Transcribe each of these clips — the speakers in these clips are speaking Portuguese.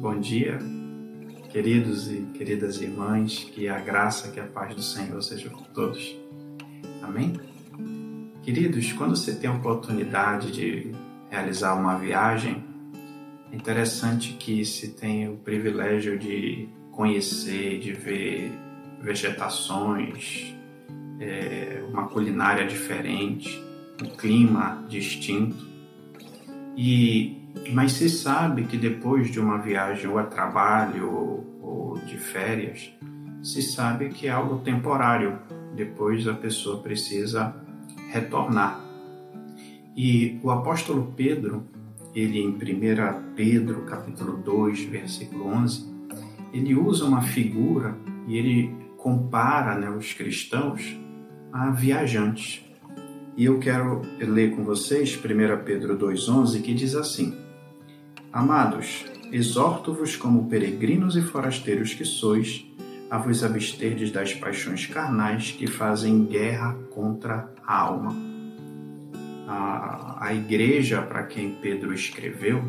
bom dia, queridos e queridas irmãs, que a graça, que a paz do Senhor seja com todos. Amém? Queridos, quando você tem a oportunidade de realizar uma viagem, é interessante que se tenha o privilégio de conhecer, de ver vegetações, é, uma culinária diferente, um clima distinto. E mas se sabe que depois de uma viagem ou a trabalho ou, de férias, se sabe que é algo temporário. Depois a pessoa precisa retornar. E o apóstolo Pedro, ele em 1 Pedro, capítulo 2, versículo 11, ele usa uma figura e ele compara né, os cristãos a viajantes. E eu quero ler com vocês 1 Pedro 2,11, que diz assim: Amados, exorto-vos como peregrinos e forasteiros que sois, a vos absterdes das paixões carnais que fazem guerra contra a alma. A, a igreja para quem Pedro escreveu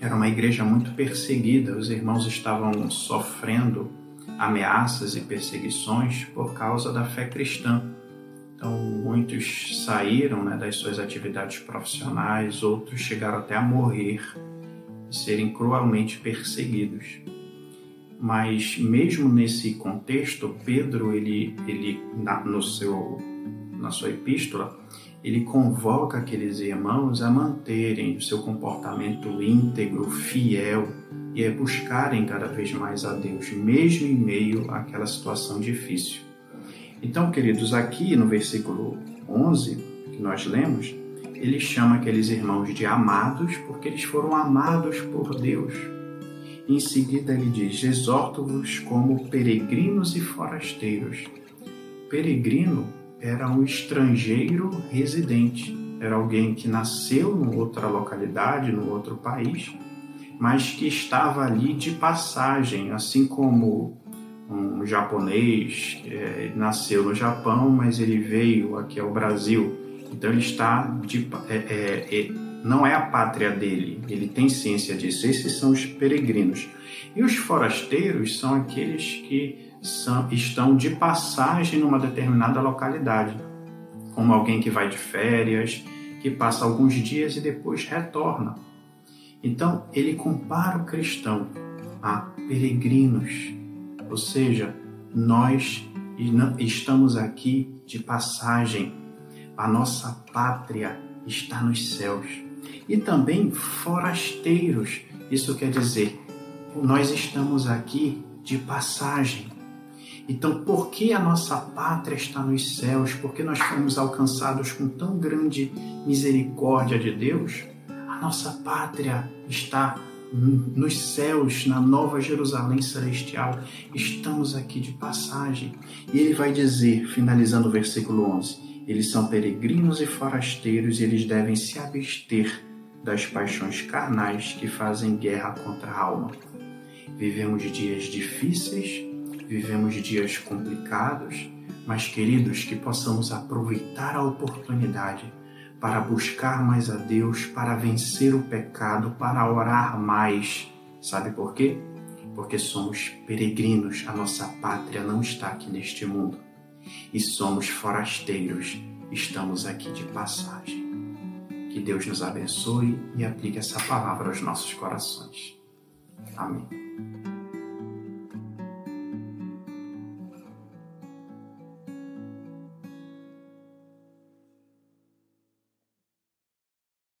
era uma igreja muito perseguida, os irmãos estavam sofrendo ameaças e perseguições por causa da fé cristã. Então, muitos saíram né, das suas atividades profissionais, outros chegaram até a morrer e serem cruelmente perseguidos. Mas mesmo nesse contexto, Pedro, ele, ele na, no seu, na sua epístola, ele convoca aqueles irmãos a manterem o seu comportamento íntegro, fiel e a buscarem cada vez mais a Deus, mesmo em meio àquela situação difícil. Então, queridos, aqui no versículo 11 que nós lemos, ele chama aqueles irmãos de amados porque eles foram amados por Deus. Em seguida, ele diz: Exorto-vos como peregrinos e forasteiros. Peregrino era um estrangeiro residente, era alguém que nasceu em outra localidade, no outro país, mas que estava ali de passagem, assim como um japonês é, nasceu no Japão, mas ele veio aqui ao Brasil. Então ele está de, é, é, é, não é a pátria dele. Ele tem ciência disso. Esses são os peregrinos. E os forasteiros são aqueles que são, estão de passagem numa determinada localidade, como alguém que vai de férias, que passa alguns dias e depois retorna. Então ele compara o cristão a peregrinos ou seja, nós estamos aqui de passagem, a nossa pátria está nos céus. E também forasteiros, isso quer dizer, nós estamos aqui de passagem. Então, por que a nossa pátria está nos céus? Porque nós fomos alcançados com tão grande misericórdia de Deus? A nossa pátria está nos céus, na nova Jerusalém celestial. Estamos aqui de passagem. E ele vai dizer, finalizando o versículo 11: Eles são peregrinos e forasteiros e eles devem se abster das paixões carnais que fazem guerra contra a alma. Vivemos dias difíceis, vivemos dias complicados, mas queridos, que possamos aproveitar a oportunidade para buscar mais a Deus, para vencer o pecado, para orar mais. Sabe por quê? Porque somos peregrinos, a nossa pátria não está aqui neste mundo. E somos forasteiros, estamos aqui de passagem. Que Deus nos abençoe e aplique essa palavra aos nossos corações. Amém.